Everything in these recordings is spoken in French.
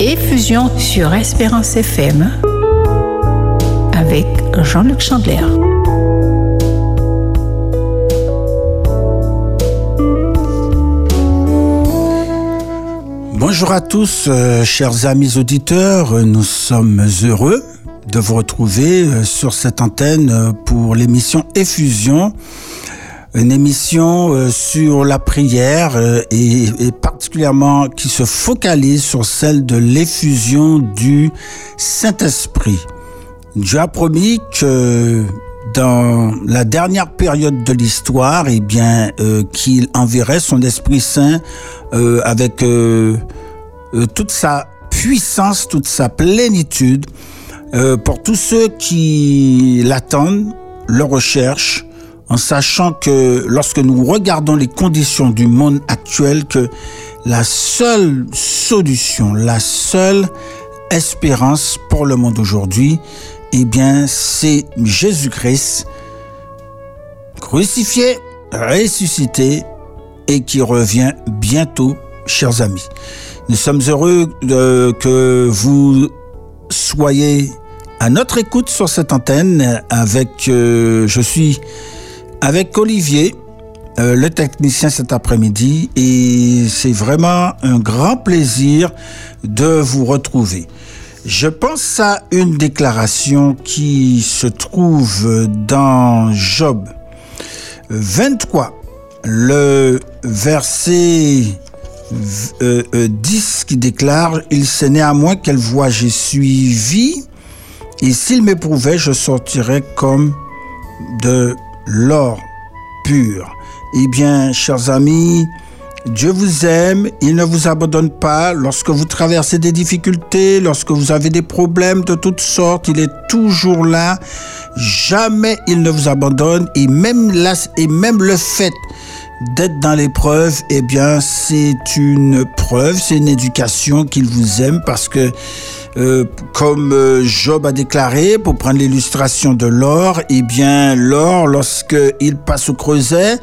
Effusion sur Espérance FM avec Jean-Luc Chandler. Bonjour à tous, euh, chers amis auditeurs. Nous sommes heureux de vous retrouver euh, sur cette antenne euh, pour l'émission Effusion une émission sur la prière et, et, particulièrement qui se focalise sur celle de l'effusion du Saint-Esprit. Dieu a promis que dans la dernière période de l'histoire, eh bien, euh, qu'il enverrait son Esprit Saint euh, avec euh, toute sa puissance, toute sa plénitude pour tous ceux qui l'attendent, le recherchent, en sachant que lorsque nous regardons les conditions du monde actuel, que la seule solution, la seule espérance pour le monde aujourd'hui, eh bien, c'est Jésus-Christ crucifié, ressuscité et qui revient bientôt, chers amis. Nous sommes heureux que vous soyez à notre écoute sur cette antenne avec, euh, je suis avec Olivier, euh, le technicien cet après-midi, et c'est vraiment un grand plaisir de vous retrouver. Je pense à une déclaration qui se trouve dans Job 23, le verset euh, euh, 10 qui déclare Il c'est néanmoins quelle voie j'ai suivi, et s'il m'éprouvait, je sortirais comme de l'or pur. Eh bien, chers amis, Dieu vous aime, il ne vous abandonne pas lorsque vous traversez des difficultés, lorsque vous avez des problèmes de toutes sortes, il est toujours là. Jamais il ne vous abandonne et même là, et même le fait d'être dans l'épreuve, eh bien, c'est une preuve, c'est une éducation qu'il vous aime parce que euh, comme euh, Job a déclaré, pour prendre l'illustration de l'or, eh bien, l'or, lorsqu'il passe au creuset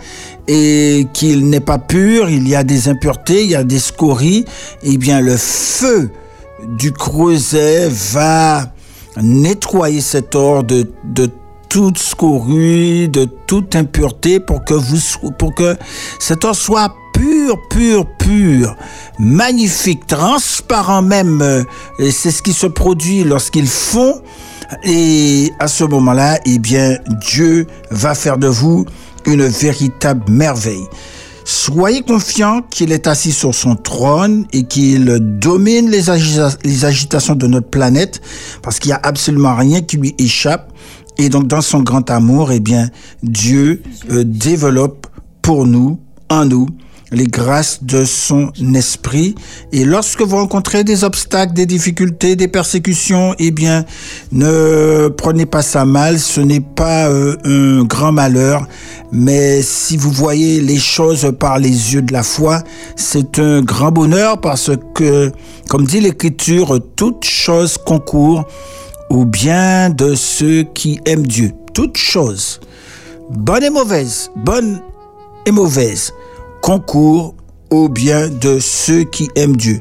et qu'il n'est pas pur, il y a des impuretés, il y a des scories, eh bien, le feu du creuset va nettoyer cet or de, de toute scorie, de toute impureté pour que vous, pour que cet or soit pur, pur, pur, magnifique, transparent même. Et c'est ce qui se produit lorsqu'ils font. Et à ce moment-là, eh bien, Dieu va faire de vous une véritable merveille. Soyez confiants qu'il est assis sur son trône et qu'il domine les, agita les, agitations de notre planète parce qu'il n'y a absolument rien qui lui échappe. Et donc, dans son grand amour, eh bien, Dieu euh, développe pour nous, en nous, les grâces de son esprit. Et lorsque vous rencontrez des obstacles, des difficultés, des persécutions, eh bien, ne prenez pas ça mal. Ce n'est pas euh, un grand malheur. Mais si vous voyez les choses par les yeux de la foi, c'est un grand bonheur parce que, comme dit l'Écriture, toute chose concourt au bien de ceux qui aiment Dieu. Toute chose, bonne et mauvaise, bonne et mauvaise, concourt au bien de ceux qui aiment Dieu.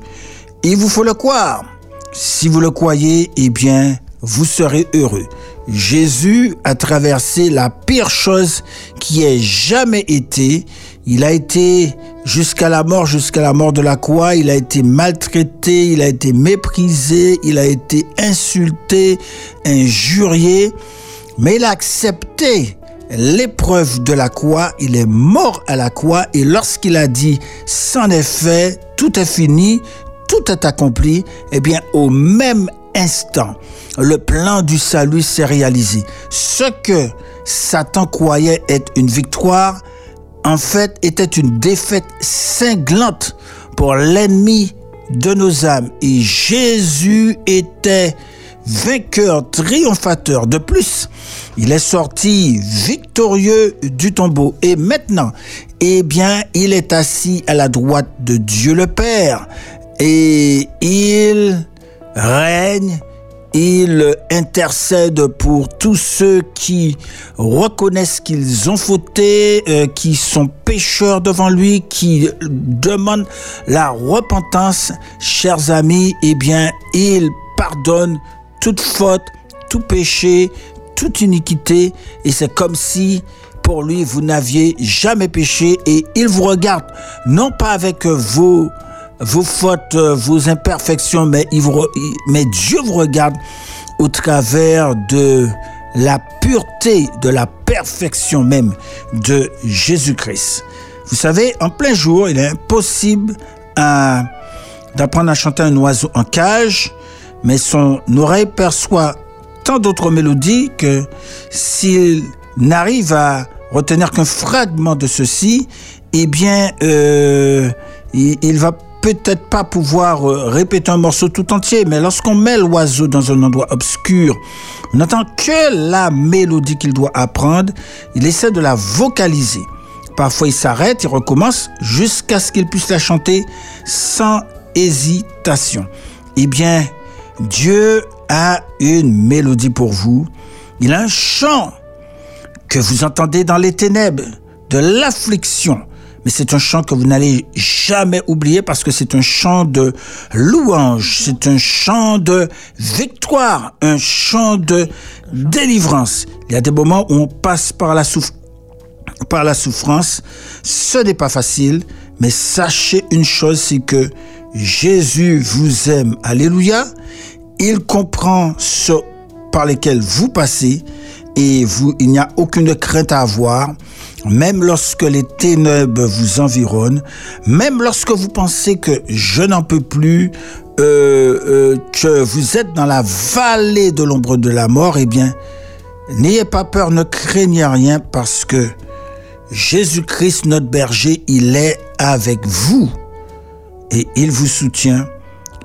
Il vous faut le croire. Si vous le croyez, eh bien, vous serez heureux. Jésus a traversé la pire chose qui ait jamais été. Il a été jusqu'à la mort, jusqu'à la mort de la croix. Il a été maltraité, il a été méprisé, il a été insulté, injurié. Mais il a accepté l'épreuve de la croix, il est mort à la croix et lorsqu'il a dit c'en est fait, tout est fini, tout est accompli, eh bien au même instant, le plan du salut s'est réalisé. Ce que Satan croyait être une victoire, en fait, était une défaite cinglante pour l'ennemi de nos âmes. Et Jésus était vainqueur, triomphateur. De plus, il est sorti victorieux du tombeau. Et maintenant, eh bien, il est assis à la droite de Dieu le Père. Et il règne, il intercède pour tous ceux qui reconnaissent qu'ils ont fauté, euh, qui sont pécheurs devant lui, qui demandent la repentance. Chers amis, eh bien, il pardonne toute faute, tout péché, toute iniquité. Et c'est comme si pour lui, vous n'aviez jamais péché et il vous regarde, non pas avec vos vos fautes, vos imperfections, mais, mais Dieu vous regarde au travers de la pureté, de la perfection même de Jésus-Christ. Vous savez, en plein jour, il est impossible d'apprendre à chanter un oiseau en cage, mais son oreille perçoit tant d'autres mélodies que s'il n'arrive à retenir qu'un fragment de ceci, eh bien, euh, il, il va peut-être pas pouvoir euh, répéter un morceau tout entier, mais lorsqu'on met l'oiseau dans un endroit obscur, on n'entend que la mélodie qu'il doit apprendre, il essaie de la vocaliser. Parfois il s'arrête, il recommence jusqu'à ce qu'il puisse la chanter sans hésitation. Eh bien, Dieu a une mélodie pour vous. Il a un chant que vous entendez dans les ténèbres, de l'affliction, mais c'est un chant que vous n'allez jamais oublier parce que c'est un chant de louange, c'est un chant de victoire, un chant de délivrance. Il y a des moments où on passe par la, par la souffrance, ce n'est pas facile, mais sachez une chose, c'est que Jésus vous aime, alléluia, il comprend ce par lesquels vous passez et vous, il n'y a aucune crainte à avoir. Même lorsque les ténèbres vous environnent, même lorsque vous pensez que je n'en peux plus, euh, euh, que vous êtes dans la vallée de l'ombre de la mort, eh bien, n'ayez pas peur, ne craignez rien parce que Jésus-Christ, notre berger, il est avec vous et il vous soutient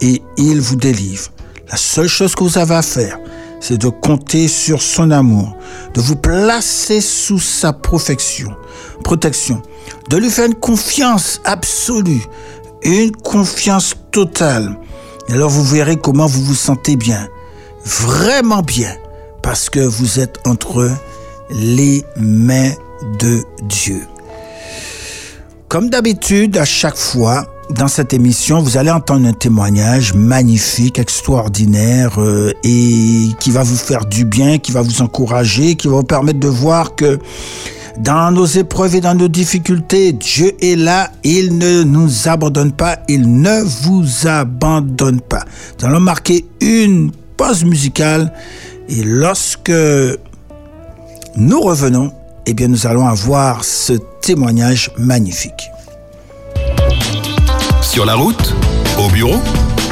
et il vous délivre. La seule chose que vous avez à faire, c'est de compter sur son amour, de vous placer sous sa protection, de lui faire une confiance absolue, une confiance totale. Et alors vous verrez comment vous vous sentez bien, vraiment bien, parce que vous êtes entre les mains de Dieu. Comme d'habitude, à chaque fois, dans cette émission, vous allez entendre un témoignage magnifique, extraordinaire euh, et qui va vous faire du bien, qui va vous encourager, qui va vous permettre de voir que dans nos épreuves et dans nos difficultés, Dieu est là, il ne nous abandonne pas, il ne vous abandonne pas. Nous allons marquer une pause musicale et lorsque nous revenons, eh bien nous allons avoir ce témoignage magnifique. Sur la route, au bureau,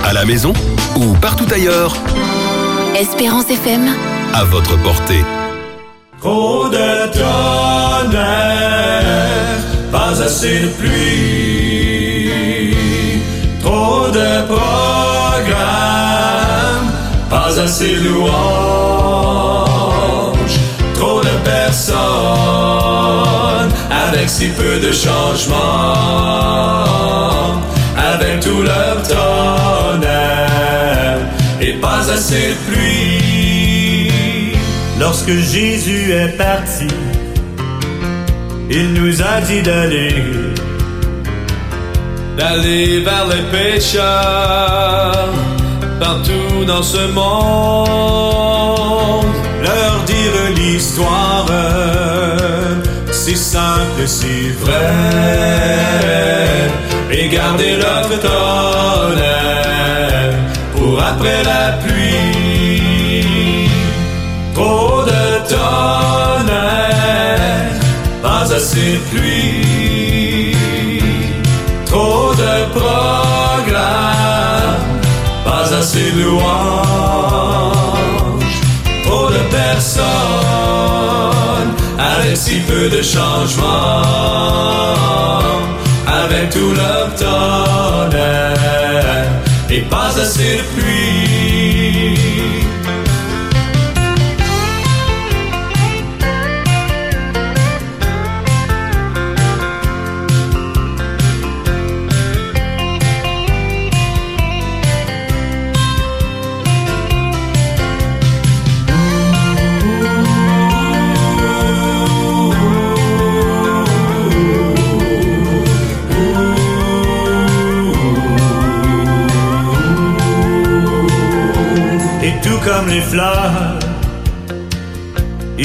à la maison ou partout ailleurs. Espérance FM. À votre portée. Trop de tonnerre, pas assez de pluie. Trop de programmes, pas assez de louanges. Trop de personnes, avec si peu de changements avec tout leur tonnerre et pas assez de pluie. Lorsque Jésus est parti, il nous a dit d'aller, d'aller vers les pécheurs partout dans ce monde, leur dire l'histoire si simple si vraie garder notre tonnerre pour après la pluie. Trop de tonnerre, pas assez de pluie. Trop de programmes, pas assez de louanges. Trop de personnes, avec si peu de changements tout leur tonnerre et pas assez de pluie.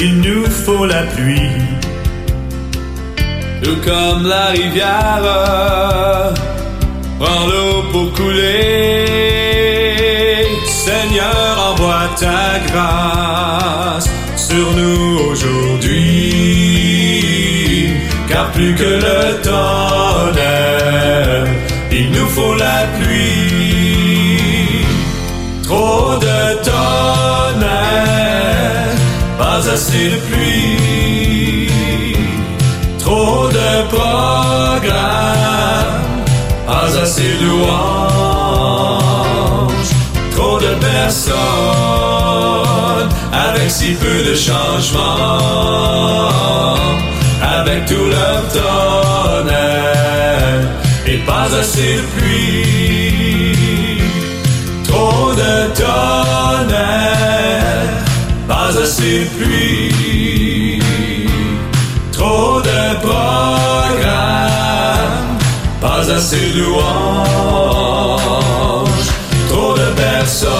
Il nous faut la pluie. Tout comme la rivière prend l'eau pour couler. Seigneur, envoie ta grâce sur nous aujourd'hui. Car plus que le tonnerre, il nous faut la de pluie. Trop de programmes, pas assez de louanges. Trop de personnes avec si peu de changements. Avec tout leur tonnerre et pas assez de pluie. Trop de tonnerre, pas assez de pluie. Trop de personnes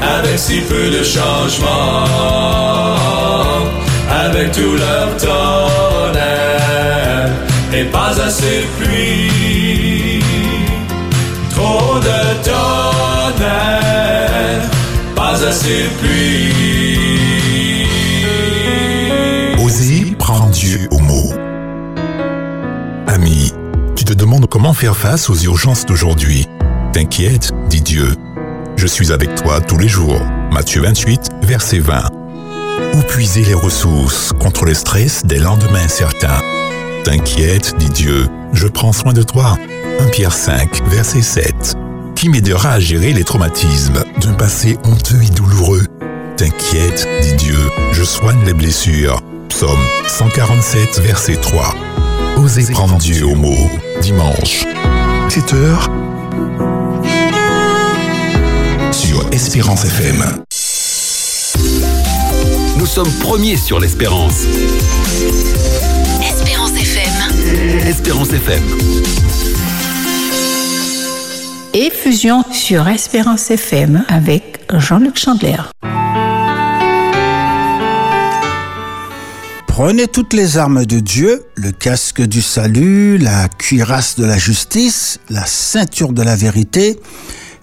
avec si peu de changements. Avec tout leur tonnerre et pas assez de pluie. Trop de tonnerre, pas assez de pluie. Comment faire face aux urgences d'aujourd'hui. T'inquiète, dit Dieu. Je suis avec toi tous les jours. Matthieu 28, verset 20. Où puiser les ressources contre le stress des lendemains incertains T'inquiète, dit Dieu, je prends soin de toi. 1 Pierre 5, verset 7. Qui m'aidera à gérer les traumatismes d'un passé honteux et douloureux? T'inquiète, dit Dieu, je soigne les blessures. Psaume 147, verset 3. Osez prendre Dieu au mot. Dimanche, 7 heures. Sur Espérance FM. Nous sommes premiers sur l'espérance. Espérance FM. Espérance FM. Et fusion sur Espérance FM avec Jean-Luc Chandler. Prenez toutes les armes de Dieu, le casque du salut, la cuirasse de la justice, la ceinture de la vérité,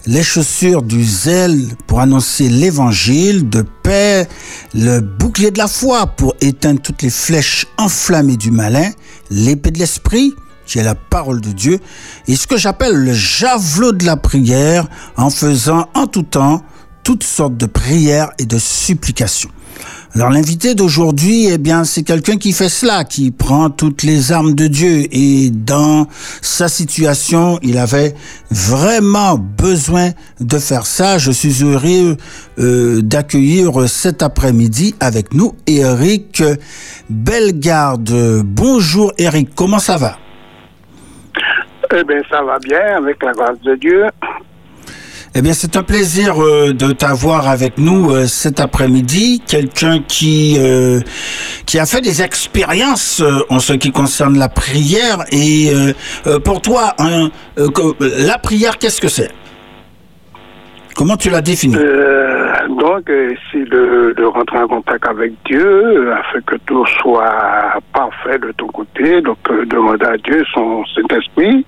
les chaussures du zèle pour annoncer l'évangile, de paix, le bouclier de la foi pour éteindre toutes les flèches enflammées du malin, l'épée de l'esprit, qui est la parole de Dieu, et ce que j'appelle le javelot de la prière en faisant en tout temps toutes sortes de prières et de supplications. Alors l'invité d'aujourd'hui, eh bien, c'est quelqu'un qui fait cela, qui prend toutes les armes de Dieu. Et dans sa situation, il avait vraiment besoin de faire ça. Je suis heureux euh, d'accueillir cet après-midi avec nous Eric Bellegarde. Bonjour Eric, comment ça va? Eh bien, ça va bien avec la grâce de Dieu. Eh bien, c'est un plaisir euh, de t'avoir avec nous euh, cet après-midi. Quelqu'un qui euh, qui a fait des expériences en ce qui concerne la prière. Et pour toi, hein, la prière, qu'est-ce que c'est? Comment tu l'as défini Euh, donc, c'est de, de rentrer en contact avec Dieu afin que tout soit parfait de ton côté. Donc, demander à Dieu son Saint-Esprit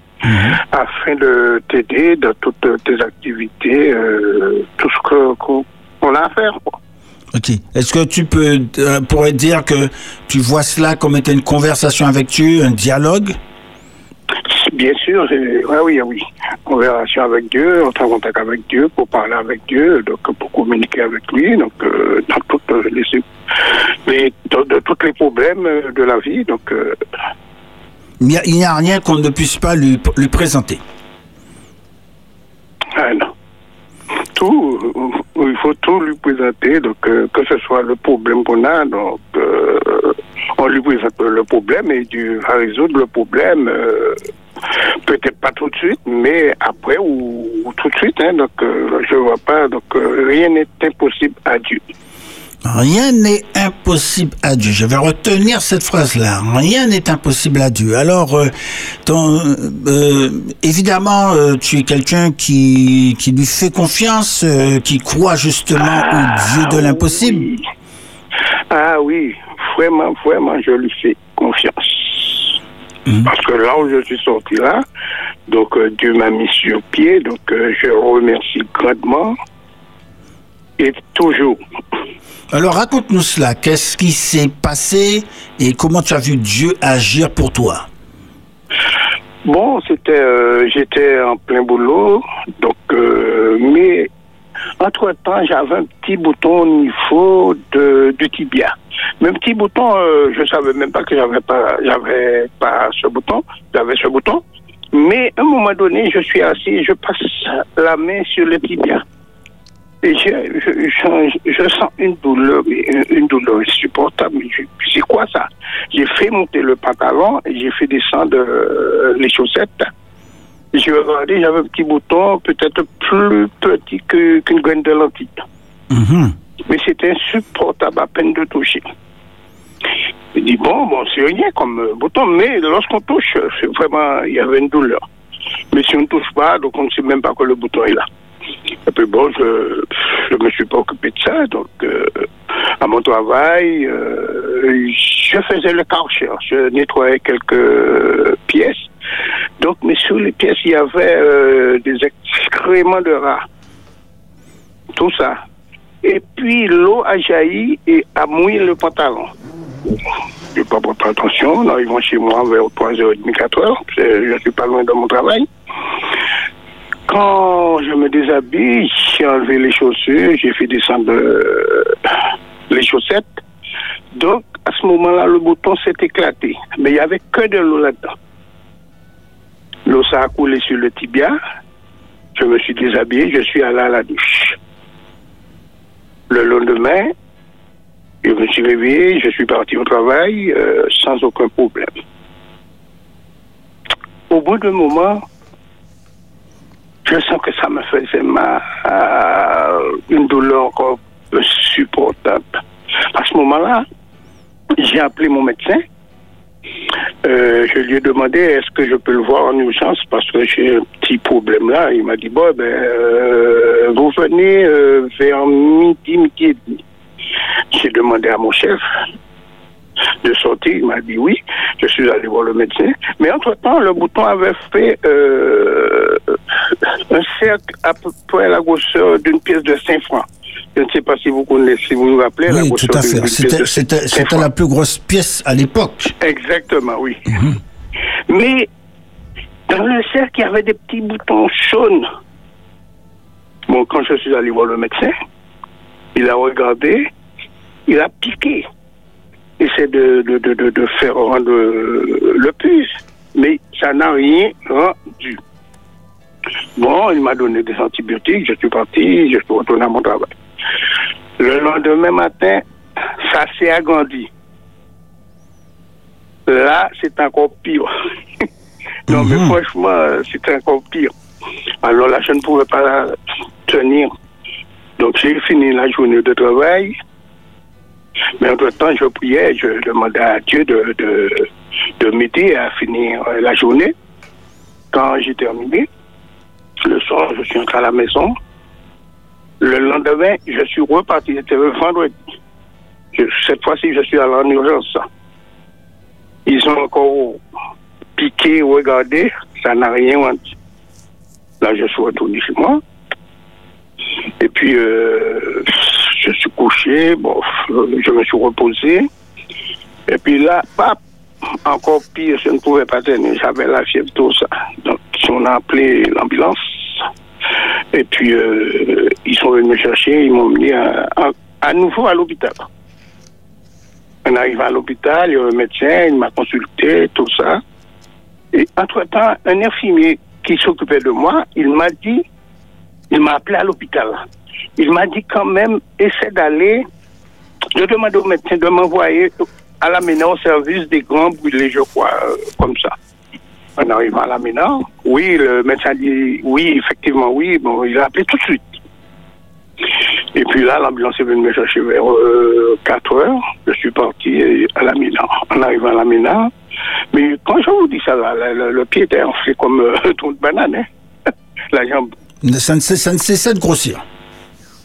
afin de t'aider dans toutes tes activités, euh, tout ce que qu'on a à faire. quoi. Ok. Est-ce que tu peux euh, pourrais dire que tu vois cela comme étant une conversation avec Dieu, un dialogue? Bien sûr, ouais, oui, oui. Conversation avec Dieu, entrer en contact avec Dieu pour parler avec Dieu, donc pour communiquer avec lui, donc euh, dans toutes les, les- dans- de tous les problèmes de la vie. Donc, euh, Il n'y a, il rien qu'on ne puisse pas lui, présenter. ah, non. Tout, euh, il faut tout lui présenter, donc euh, que ce soit le problème qu'on a, donc euh, on lui présente le problème et Dieu va résoudre le problème. Peut-être pas tout de suite, mais après ou, ou tout de suite. Hein, donc, je vois pas. Donc, rien n'est impossible à Dieu. Rien n'est impossible à Dieu. Je vais retenir cette phrase-là. Rien n'est impossible à Dieu. Alors, euh, ton, euh, évidemment, euh, tu es quelqu'un qui, qui lui fait confiance, euh, qui croit justement Ah, au Dieu de l'impossible. oui. Ah oui, vraiment, vraiment, je lui fais confiance. Mhm. Parce que là où je suis sorti là, donc euh, Dieu m'a mis sur pied, donc euh, je remercie grandement. Et toujours. Alors, raconte-nous cela. Qu'est-ce qui s'est passé et comment tu as vu Dieu agir pour toi? Bon, c'était, euh, j'étais en plein boulot, donc, euh, mais entre temps, j'avais un petit bouton au niveau de, du tibia. Mais un petit bouton, euh, je savais même pas que j'avais pas, j'avais pas ce bouton, j'avais ce bouton. Mais à un moment donné, je suis assis, je passe la main sur le tibia. Je, je, je, je sens une douleur, une, une douleur insupportable. Je- C'est quoi ça? J'ai fait monter le pantalon et j'ai fait descendre euh, les chaussettes. J'ai regardé, j'avais un petit bouton, peut-être plus petit qu'une graine de lentille. Mhm. Mais c'était insupportable à peine de toucher. Je dis, bon, bon, c'est rien comme euh, bouton, mais lorsqu'on touche, c'est vraiment, il y avait une douleur. Mais si on ne touche pas, donc on ne sait même pas que le bouton est là. Et puis bon, je ne me suis pas occupé de ça, donc euh, à mon travail, euh, je faisais le karcher, je nettoyais quelques pièces. Donc, mais sur les pièces, il y avait euh, des excréments de rats. Tout ça. Et puis l'eau a jailli et a mouillé le pantalon. Je n'ai pas porté attention. En arrivant chez moi vers 3h30, 4h, je ne suis pas loin de mon travail. Quand je me déshabille, j'ai enlevé les chaussures, j'ai fait descendre euh, les chaussettes. Donc, à ce moment-là, le bouton s'est éclaté. Mais il n'y avait que de l'eau là-dedans. L'eau, ça a coulé sur le tibia. Je me suis déshabillé, je suis allé à la douche. Le lendemain, je me suis réveillé, je suis parti au travail euh, sans aucun problème. Au bout d'un moment, je sens que ça me faisait mal, euh, une douleur supportable. À ce moment-là, j'ai appelé mon médecin. Euh, je lui ai demandé est-ce que je peux le voir en urgence? Parce que j'ai un petit problème là. Il m'a dit bon ben euh, vous venez vers midi, midi et demi. J'ai demandé à mon chef de sortir. Il m'a dit oui. Je suis allé voir le médecin. Mais entre-temps, le bouton avait fait euh, un cercle à peu près la grosseur d'une pièce de 5 francs. Je ne sais pas si vous connaissez, si vous vous rappelez la Oui, grosseur tout à fait. C'était- de C'était 5 c'était francs. la plus grosse pièce à l'époque. Exactement, oui. Mais dans le cercle, il y avait des petits boutons jaunes. Bon, quand je suis allé voir le médecin, il a regardé, il a piqué. Essaie de, de, de, de, faire rendre euh, le plus. Mais ça n'a rien rendu. Bon, il m'a donné des antibiotiques, je suis parti, je suis retourné à mon travail. Le lendemain matin, ça s'est agrandi. Là, c'est encore pire. non, mais franchement, euh, c'est encore pire. Alors là, je ne pouvais pas tenir. Donc, j'ai fini la journée de travail. Mais entre-temps, je priais, je demandais à Dieu de, de, de m'aider à finir la journée. Quand j'ai terminé, le soir, je suis entré à la maison. Le lendemain, je suis reparti. C'était le vendredi. Cette fois-ci, je suis allé en urgence. Ils ont encore piqué, regardé, ça n'a rien rendu. Là, je suis retourné chez moi. Et puis, euh, couché, bon, je me suis reposé. Et puis là, encore pire, je ne pouvais pas tenir, j'avais la fièvre, tout ça. Donc, on a appelé l'ambulance. Et puis, euh, ils sont venus me chercher, ils m'ont mis à nouveau à l'hôpital. On arrive à l'hôpital, il y a un médecin, il m'a consulté, tout ça. Et entre-temps, un infirmier qui s'occupait de moi, il m'a dit, il m'a appelé à l'hôpital. Il m'a dit quand même, essaie d'aller. Je demande au médecin de m'envoyer à la MENA au service des grands brûlés, je crois, euh, comme ça. En arrivant à la MENA, oui, le médecin dit oui, effectivement, oui. Bon, il a appelé tout de suite. Et puis là, l'ambulance est venue me chercher vers 4 heures. Je suis parti à la Mina. En arrivant à la Mina, mais quand je vous dis ça, là, le, pied était enflé comme un trou de banane. Hein. la jambe. Ça ne, cessait de grossir.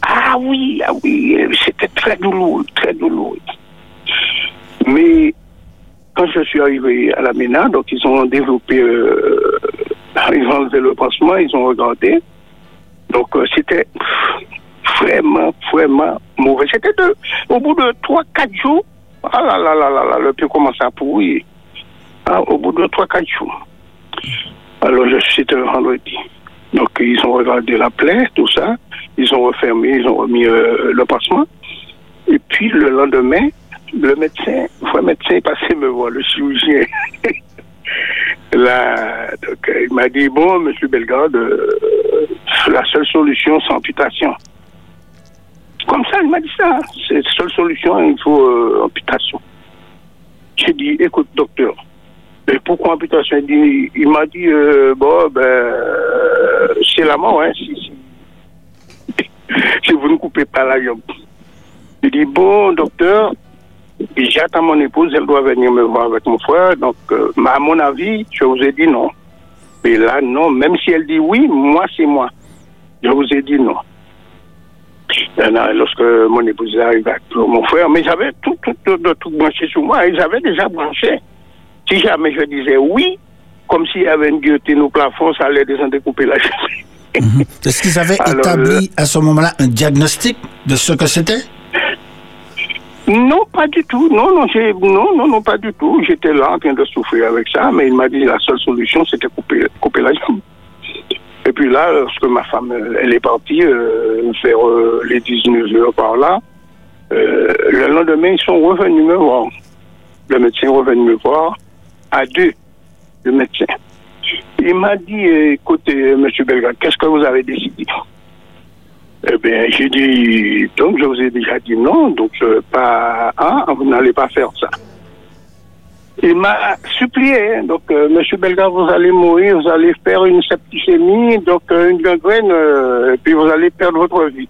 Ah oui, ah oui, c'était très douloureux, très douloureux. Mais quand je suis arrivé à la MENA, donc ils ont développé, euh, ils ont enlevé le pansement, ils ont regardé. Donc euh, c'était vraiment, vraiment mauvais. C'était au bout de 3-4 jours, ah là là là là là, le pied commençait à pourrir. Ah, au bout de 3-4 jours. Alors je suis le vendredi. Donc ils ont regardé la plaie, tout ça. Ils ont refermé, ils ont remis euh, le pansement. Et puis le lendemain, le médecin, le médecin est passé me voir, le chirurgien. Là, il m'a dit, bon, monsieur Bellegarde, euh, la seule solution, c'est amputation. Comme ça, il m'a dit ça. C'est la seule solution, il faut euh, amputation. J'ai dit, écoute, docteur, et pourquoi amputation? Il, m'a dit, bon, ben, c'est la mort, hein, si vous ne coupez pas la jambe. Il dit, bon, docteur, j'attends mon épouse, elle doit venir me voir avec mon frère. Donc, euh, à mon avis, je vous ai dit non. Mais là, non, même si elle dit oui, moi, c'est moi. Je vous ai dit non. lorsque mon épouse est arrivée avec mon frère, mais j'avais tout, tout, tout, branché sur moi, ils avaient déjà branché. Si jamais je disais oui, comme s'il y avait une guillotine au plafond, ça allait descendre découper la chaise. Mhm. Est-ce qu'ils avaient établi à ce moment-là un diagnostic de ce que c'était? Non, pas du tout. Non, non, non, non, non, pas du tout. J'étais là en train de souffrir avec ça, mais il m'a dit la seule solution, c'était couper, couper la jambe. Et puis là, lorsque ma femme, elle est partie euh, faire euh, les 19 heures par là, euh, le lendemain, ils sont revenus me voir. Le médecin est revenu me voir à deux, le médecin. Il m'a dit, écoutez, monsieur Belgrade, qu'est-ce que vous avez décidé eh bien, j'ai dit, donc je vous ai déjà dit non, donc euh, pas, hein, vous n'allez pas faire ça. Il m'a supplié, hein, donc euh, Monsieur Belga, vous allez mourir, vous allez faire une septicémie, donc euh, une gangrène, et puis vous allez perdre votre vie.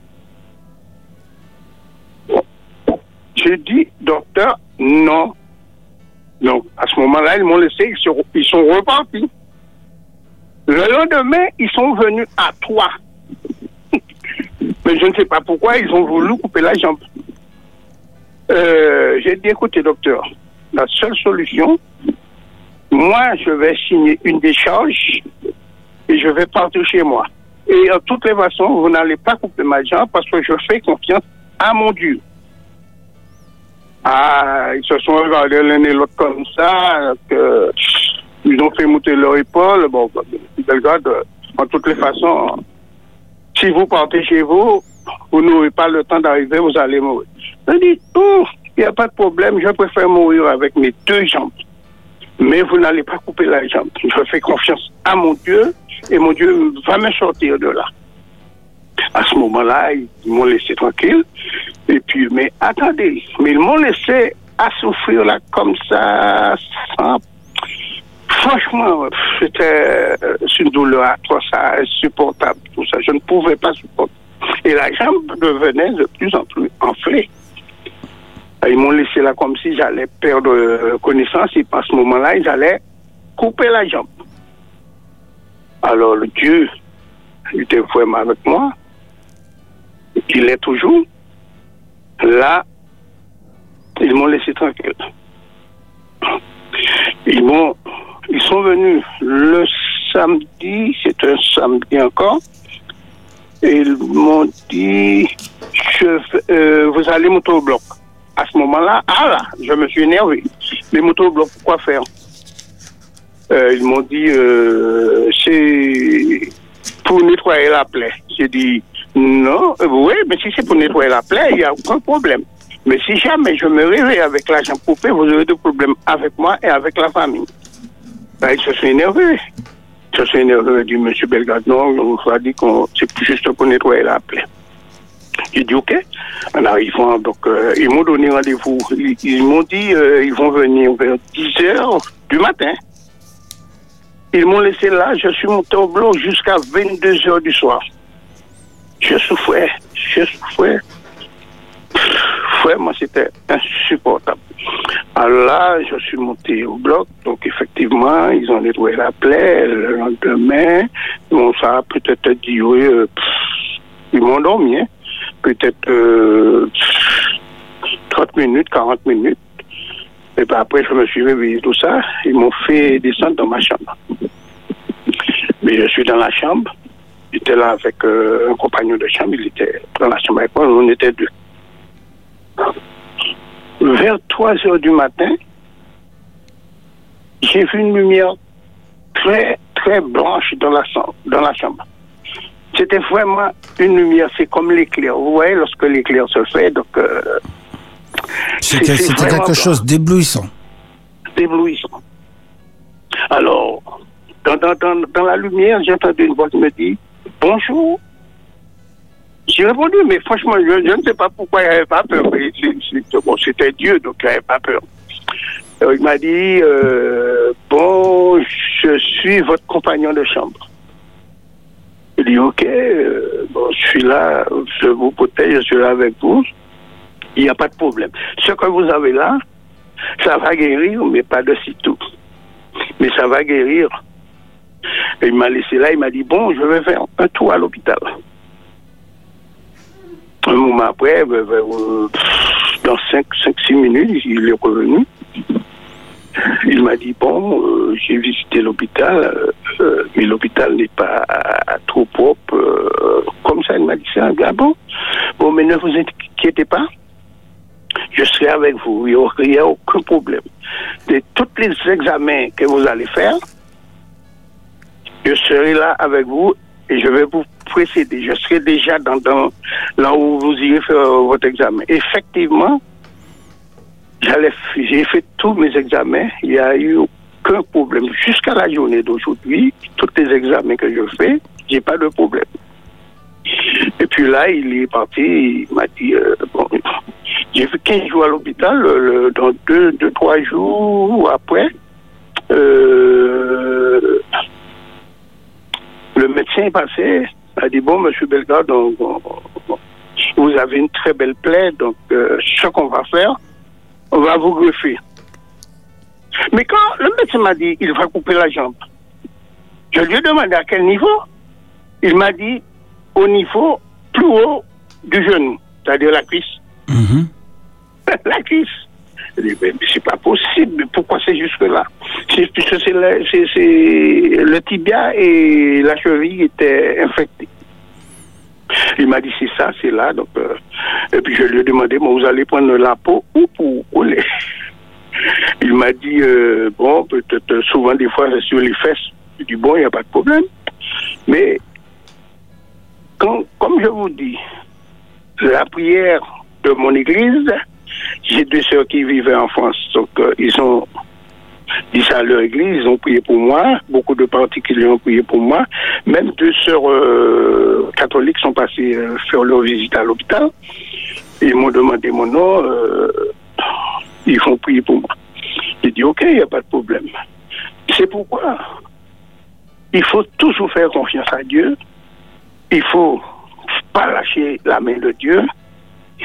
J'ai dit, docteur, non. Donc, à ce moment-là, ils m'ont laissé, ils sont, ils sont repartis. Le lendemain, ils sont venus à trois. Mais je ne sais pas pourquoi ils ont voulu couper la jambe. Euh, j'ai dit, écoutez, docteur, la seule solution, moi, je vais signer une décharge et je vais partir chez moi. Et en toutes les façons, vous n'allez pas couper ma jambe parce que je fais confiance à mon Dieu. Ah, ils se sont regardés l'un et l'autre comme ça, que, ils ont fait monter leur épaule. Bon, regarde, en toutes les façons, si vous partez chez vous, vous n'aurez pas le temps d'arriver, vous allez mourir. Je dis, oh, il n'y a pas de problème, je préfère mourir avec mes deux jambes. Mais vous n'allez pas couper la jambe. Je fais confiance à mon Dieu et mon Dieu va me sortir de là. À ce moment-là, ils m'ont laissé tranquille. Et puis, mais attendez, mais ils m'ont laissé à souffrir là comme ça, sans Franchement, c'était euh, une douleur atroce, insupportable, tout ça. Je ne pouvais pas supporter. Et la jambe devenait de plus en plus enflée. Ils m'ont laissé là comme si j'allais perdre euh, connaissance et à ce moment-là, ils allaient couper la jambe. Alors le Dieu était vraiment avec moi. Il est toujours. Là, ils m'ont laissé tranquille. Ils m'ont ils sont venus le samedi, c'est un samedi encore, et ils m'ont dit, euh, vous allez bloc. À ce moment-là, ah là, je me suis énervé. Les bloc, pourquoi faire? Euh, Ils m'ont dit, euh, c'est pour nettoyer la plaie. J'ai dit, non, oui, mais si c'est pour nettoyer la plaie, il n'y a aucun problème. Mais si jamais je me réveille avec l'argent coupé, vous aurez des problèmes avec moi et avec la famille. Ben, ils se sont énervés. Ils se sont énervés. Dit, Monsieur Belgrade, on a dit qu'on c'est juste pour nettoyer la plaie. J'ai dit, OK. En arrivant, donc, euh, ils m'ont donné rendez-vous. Ils, m'ont dit, euh, ils vont venir vers 10 heures du matin. Ils m'ont laissé là, je suis monté au jusqu'à 22 heures du soir. Je souffrais, je souffrais. Vraiment, c'était insupportable. Alors là, je suis monté au bloc, donc effectivement, ils ont nettoyé la plaie. Le lendemain, bon, ça a peut-être duré, euh, ils m'ont dormi, hein. peut-être euh, 30 minutes, 40 minutes. Et puis après, je me suis réveillé, tout ça. Ils m'ont fait descendre dans ma chambre. Mais je suis dans la chambre. J'étais là avec euh, un compagnon de chambre. Il était dans la chambre avec moi. On était deux. Vers 3 heures du matin, j'ai vu une lumière très, très blanche dans la, chambre- dans la chambre. C'était vraiment une lumière. C'est comme l'éclair. Vous voyez, lorsque l'éclair se fait, donc... euh, C'était quelque blanc chose d'éblouissant. éblouissant. Alors, dans, dans, dans, dans la lumière, j'ai entendu une voix qui me dit Bonjour. J'ai répondu, mais franchement, je, ne sais pas pourquoi il n'avait pas peur. Bon, c'était Dieu, donc il n'avait pas peur. Alors, il m'a dit euh, Bon, je suis votre compagnon de chambre. Il dit Ok, euh, bon, je suis là, je vous protège, je suis là avec vous. Il n'y a pas de problème. Ce que vous avez là, ça va guérir, mais pas de sitôt. Mais ça va guérir. Et il m'a laissé là, il m'a dit, bon, je vais faire un tour à l'hôpital. Un moment après, ben, ben, euh, dans 5-6 minutes, il est revenu. Il m'a dit, bon, euh, j'ai visité l'hôpital, euh, mais l'hôpital n'est pas trop propre. euh, comme ça, il m'a dit ça. Ah bon Bon, mais ne vous inquiétez pas je serai avec vous. Il n'y a, a aucun problème. De tous les examens que vous allez faire, je serai là avec vous et je vais vous précéder. Je serai déjà dans, là où vous irez faire euh, votre examen. Effectivement, j'ai fait tous mes examens. Il n'y a eu aucun problème. Jusqu'à la journée d'aujourd'hui, tous les examens que je fais, j'ai pas de problème. Et puis là, il est parti, il m'a dit, euh, bon, j'ai fait 15 jours à l'hôpital, dans deux, deux, trois jours après, euh, le médecin est passé, a dit, bon, monsieur Bellegarde, donc, on- on- vous avez une très belle plaie, donc euh, ce qu'on va faire, on va vous greffer. Mais quand le médecin m'a dit, il va couper la jambe, je lui ai demandé à quel niveau. Il m'a dit, au niveau plus haut du genou, c'est-à-dire la cuisse. Mhm. la cuisse. Je dis, mais, c'est pas possible, pourquoi c'est jusque-là? Puisque c'est le, tibia et la cheville étaient infectés. Il m'a dit, c'est ça, c'est là. Donc, euh, et puis je lui ai demandé, vous allez prendre la peau ou pour coller? Il m'a dit, euh, bon, peut-être euh, souvent des fois sur les fesses. Je dis, bon, il n'y a pas de problème. Mais, comme je vous dis, la prière de mon église, j'ai deux sœurs qui vivaient en France. Donc, euh, ils ont dit ça à leur église, ils ont prié pour moi. Beaucoup de particuliers ont prié pour moi. Même deux sœurs euh, catholiques sont passées euh, faire leur visite à l'hôpital. Ils m'ont demandé mon nom. ils font prier pour moi. J'ai dit, OK, il n'y a pas de problème. C'est pourquoi il faut toujours faire confiance à Dieu. Il faut pas lâcher la main de Dieu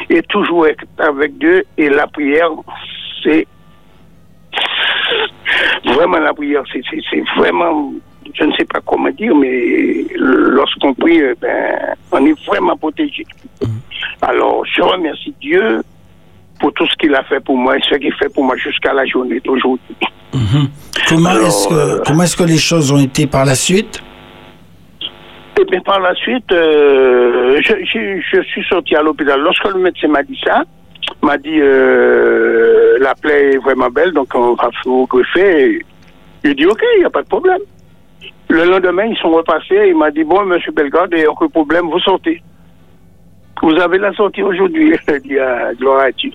et toujours être avec Dieu. Et la prière, c'est vraiment la prière, c'est- vraiment, je ne sais pas comment dire, mais lorsqu'on prie, eh ben, on est vraiment protégé. Alors, je remercie Dieu pour tout ce qu'il a fait pour moi et ce qu'il fait pour moi jusqu'à la journée d'aujourd'hui. Comment Alors, est-ce que, euh, comment est-ce que les choses ont été par la suite? Bien par la suite, euh, je, je- je suis sorti à l'hôpital. Lorsque le médecin m'a dit ça, m'a dit euh, la plaie est vraiment belle, donc on va vous greffer. J'ai dit ok, il n'y a pas de problème. Le lendemain, ils sont repassés. Il m'a dit bon, monsieur Bellegarde, il n'y a aucun problème, vous sortez. Vous avez la sortie aujourd'hui. J'ai dit ah, gloire à Dieu.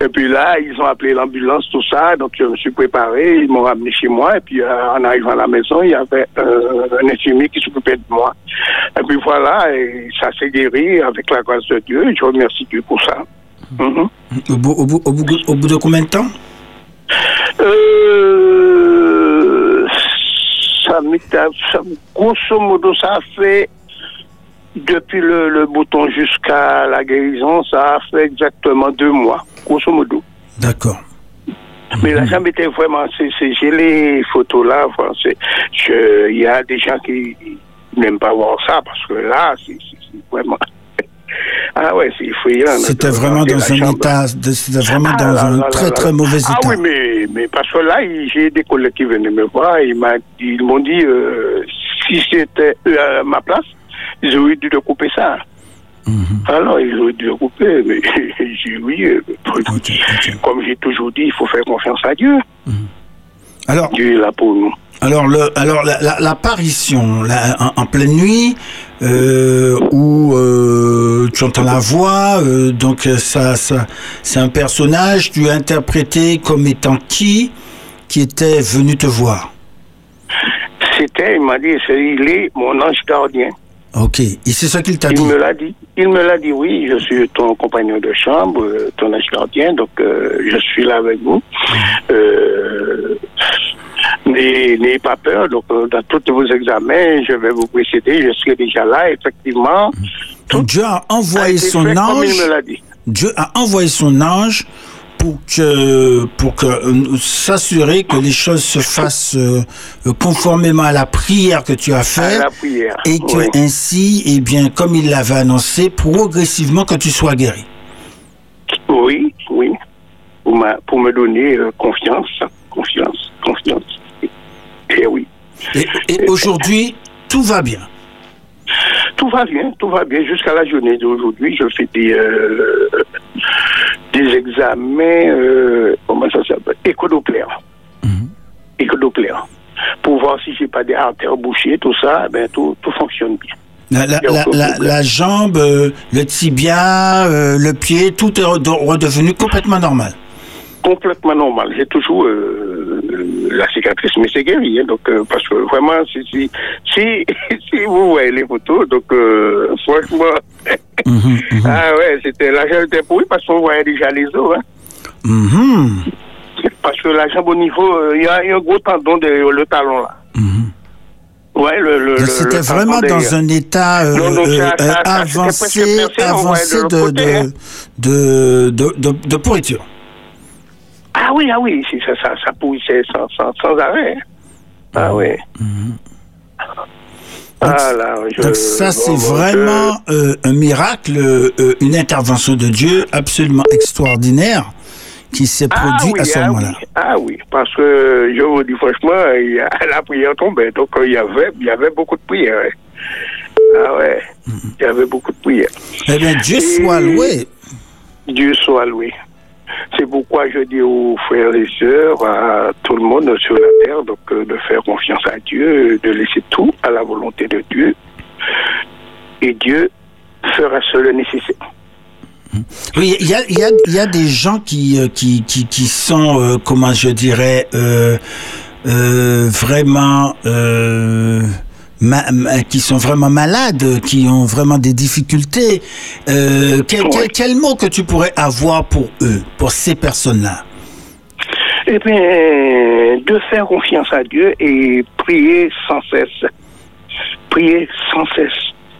Et puis là, ils ont appelé l'ambulance, tout ça. Donc, je me suis préparé. Ils m'ont ramené chez moi. Et puis, euh, en arrivant à la maison, il y avait euh, un infirmier qui s'occupait de moi. Et puis voilà, et ça s'est guéri avec la grâce de Dieu. Je remercie Dieu pour ça. Mhm. au bout, au, bout, au, bout, au bout de combien de temps? Euh, ça, grosso modo, ça fait depuis le, bouton jusqu'à la guérison, ça a fait exactement deux mois, grosso modo. D'accord. Mais la jambe était vraiment, j'ai les photos là, il y a des gens qui n'aiment pas voir ça parce que là, c'est vraiment. Ah ouais, c'est effrayant. C'était vraiment dans un état, c'était vraiment ah dans un très très mauvais état. Ah oui, mais, mais parce que là, j'ai des collègues qui venaient me voir, ils m'ont dit, euh, si c'était à ma place, ils auraient dû couper ça. Mhm. Alors, ils auraient dû couper, mais j'ai oui. Euh, comme j'ai toujours dit, il faut faire confiance à Dieu. Mhm. Alors, Dieu est là pour nous. Alors, le, alors l'apparition en, pleine nuit, euh, où euh, tu entends la voix, donc ça, ça c'est un personnage, tu as interprété comme étant qui qui était venu te voir? C'était, il m'a dit, il est mon ange gardien. Ok. Et c'est ça qu'il t'a dit? Il me l'a dit. Il me l'a dit, oui, je suis ton compagnon de chambre, euh, ton gardien, donc euh, je suis là avec vous. Euh, N'ayez pas peur, donc euh, dans tous vos examens, je vais vous précéder, je serai déjà là, effectivement. Donc Dieu a envoyé son ange. Dieu a envoyé son ange pour que pour que euh, s'assurer que les choses se fassent euh, conformément à la prière que tu as faite et que ainsi et eh bien comme il l'avait annoncé progressivement que tu sois guéri. Oui, oui. Pour, pour me donner euh, confiance, confiance, confiance. Et oui. Et, aujourd'hui, tout va bien. Tout va bien, tout va bien. Jusqu'à la journée d'aujourd'hui, je fais des, des examens, euh, comment ça s'appelle Écodoppler. Mm Pour voir si j'ai pas des artères bouchées, tout ça, ben tout, tout fonctionne bien. La, jambe, euh, le tibia, euh, le pied, tout est redevenu complètement normal. Complètement normal. J'ai toujours la cicatrice, mais c'est guéri. Hein, donc, parce que vraiment, si, si, si, vous voyez les photos, donc franchement, Mhm, mhm. Ah ouais, c'était la jambe était pourrie parce qu'on voyait déjà les os. Hein. Mhm. Parce que la jambe au niveau, euh, il y, a un gros tendon de le talon là. Ouais, le, le, C'était vraiment dans un état euh, euh, avancé, avancé de, de, de, de, de, pourriture. Ah oui, ah oui, ça, ça, ça pourrissait sans, sans, sans arrêt. Ah oui. Donc, ça, c'est vraiment euh, un miracle, euh, une intervention de Dieu absolument extraordinaire qui s'est ah produit à ce ah moment-là. Ah oui, parce que je vous dis franchement, la prière tombait, donc il y avait, il y avait beaucoup de prières. Ah ouais, il y avait beaucoup de prières. Eh bien, Dieu soit loué. Dieu soit loué. C'est pourquoi je dis aux frères et sœurs, à tout le monde sur la terre, donc, euh, de faire confiance à Dieu, de laisser tout à la volonté de Dieu. Et Dieu fera seul le nécessaire. Oui, il y a, des gens qui, euh, sont, euh, comment je dirais, vraiment qui sont vraiment malades, qui ont vraiment des difficultés. Euh, quel, quel, mot que tu pourrais avoir pour eux, pour ces personnes-là? Eh bien, de faire confiance à Dieu et prier sans cesse. Prier sans cesse.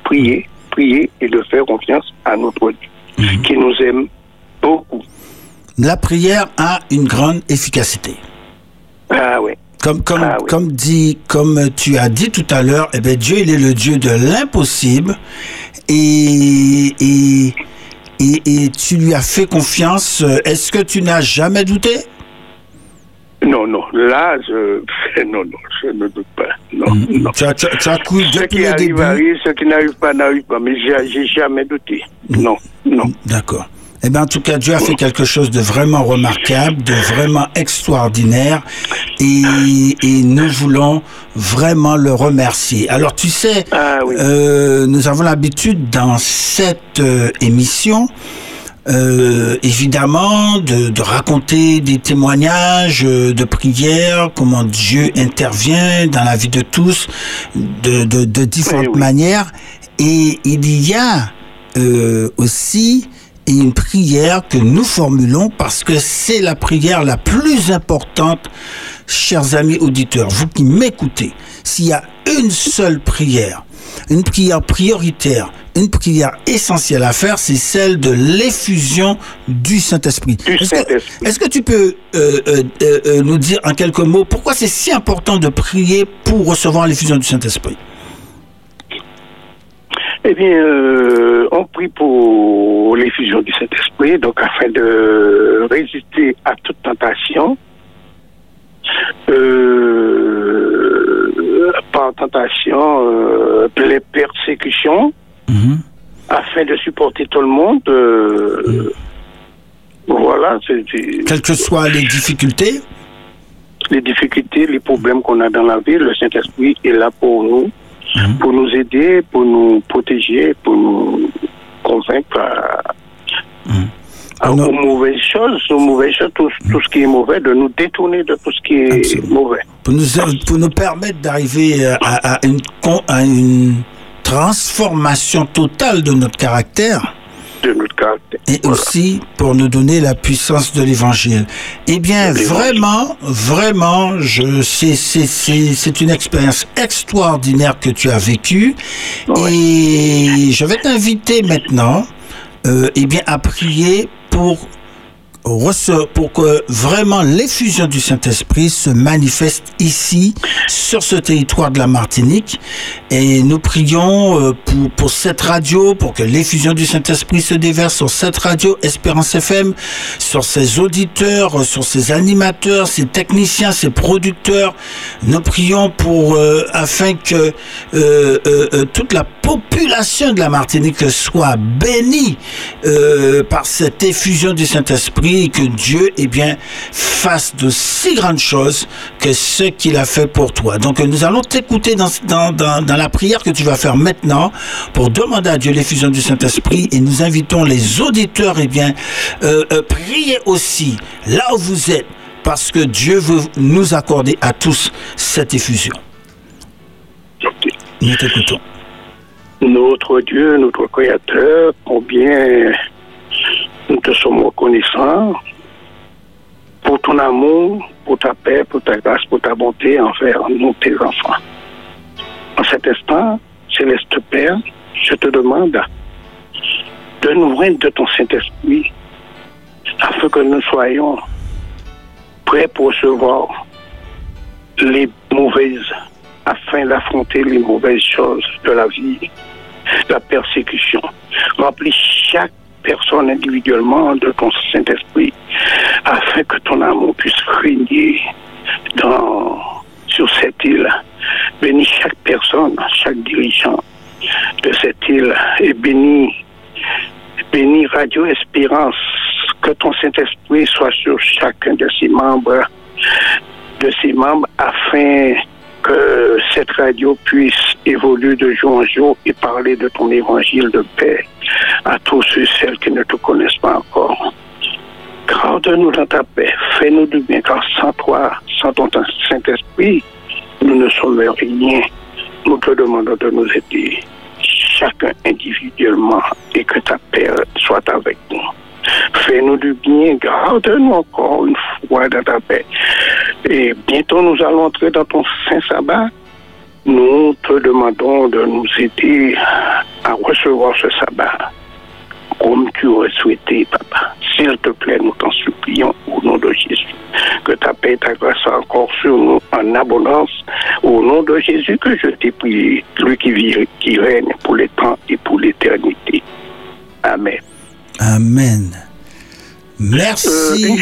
Prier, prier et de faire confiance à notre Dieu, mhm. qui nous aime beaucoup. La prière a une grande efficacité. Ah oui. Comme, comme, ah comme, dit, comme tu as dit tout à l'heure, eh bien, Dieu, il est le Dieu de l'impossible. Et, et, et, tu lui as fait confiance. Est-ce que tu n'as jamais douté? Non, non, là, je... non, non, je ne doute pas. Non, mm. non. Tu, as, tu, as cru depuis le début? ce qui n'arrive pas, n'arrive pas, mais j'ai jamais douté. Mm. Non, non. D'accord. Eh bien, en tout cas, Dieu a fait quelque chose de vraiment remarquable, de vraiment extraordinaire, et, nous voulons vraiment le remercier. Alors, tu sais, ah euh, nous avons l'habitude dans cette euh, émission, euh, évidemment, de, raconter des témoignages de prières, comment Dieu intervient dans la vie de tous de, de différentes manières. Et il y a aussi et une prière que nous formulons parce que c'est la prière la plus importante, chers amis auditeurs, vous qui m'écoutez. S'il y a une seule prière une prière prioritaire, une prière essentielle à faire, c'est celle de l'effusion du Saint-Esprit. Est-ce que, tu peux euh, euh, euh, nous dire en quelques mots pourquoi c'est si important de prier pour recevoir l'effusion du Saint-Esprit? Eh bien, on prie pour l'effusion du Saint-Esprit, donc afin de résister à toute tentation, par tentation, les persécutions, Mhm. afin de supporter tout le monde. Euh, mhm. Voilà. Quelles que soient les difficultés Les difficultés, les problèmes qu'on a dans la vie, le Saint-Esprit est là pour nous, mhm. pour nous aider, pour nous protéger, pour nous convaincre à, aux mauvaises choses, aux mauvaises choses, tout, ce qui est mauvais, de nous détourner de tout ce qui est mauvais. Pour nous, pour nous permettre d'arriver à, une, à une transformation totale de notre caractère. De notre caractère. Et aussi pour nous donner la puissance de l'évangile. Eh bien, vraiment, vraiment, je, c'est, c'est, c'est, une expérience extraordinaire que tu as vécue. Et je vais t'inviter maintenant, euh, eh bien, à prier pour pour que vraiment l'effusion du Saint-Esprit se manifeste ici, sur ce territoire de la Martinique. Et nous prions euh, pour, cette radio, pour que l'effusion du Saint-Esprit se déverse sur cette radio, Espérance FM, sur ses auditeurs, sur ses animateurs, ses techniciens, ses producteurs. Nous prions pour, euh, afin que euh, toute la population de la Martinique soit bénie par cette effusion du Saint-Esprit que Dieu eh bien, fasse de si grandes choses que ce qu'il a fait pour toi. Donc nous allons t'écouter dans, dans, la prière que tu vas faire maintenant pour demander à Dieu l'effusion du Saint-Esprit et nous invitons les auditeurs eh bien, euh, euh, prier aussi là où vous êtes parce que Dieu veut nous accorder à tous cette effusion. Nous t'écoutons. Notre Dieu, notre Créateur, combien nous te sommes reconnaissants pour ton amour, pour ta paix, pour ta grâce, pour ta bonté envers nous, tes enfants. En cet instant, Céleste Père, je te demande de nous rendre de ton Saint-Esprit afin que nous soyons prêts pour recevoir les mauvaises, afin d'affronter les mauvaises choses de la vie, la persécution. Remplis chaque personne individuellement de ton Saint-Esprit, afin que ton amour puisse régner dans, sur cette île. Bénis chaque personne, chaque dirigeant de cette île et bénis, bénis Radio Espérance, que ton Saint-Esprit soit sur chacun de ses membres, de ses membres afin que cette radio puisse évoluer de jour en jour et parler de ton évangile de paix à tous ceux et celles qui ne te connaissent pas encore. Garde-nous dans ta paix, fais-nous du bien, car sans toi, sans ton Saint-Esprit, nous ne sommes rien. Nous te demandons de nous aider, chacun individuellement, et que ta paix soit avec nous. Fais-nous du bien, garde-nous encore une fois dans ta paix. Et bientôt nous allons entrer dans ton saint sabbat. Nous te demandons de nous aider à recevoir ce sabbat comme tu aurais souhaité, papa. S'il te plaît, nous t'en supplions au nom de Jésus. Que ta paix et ta grâce soient encore sur nous en abondance. Au nom de Jésus que je t'ai prié, lui qui vit, qui règne pour les temps et pour l'éternité. Amen. Amen. Merci.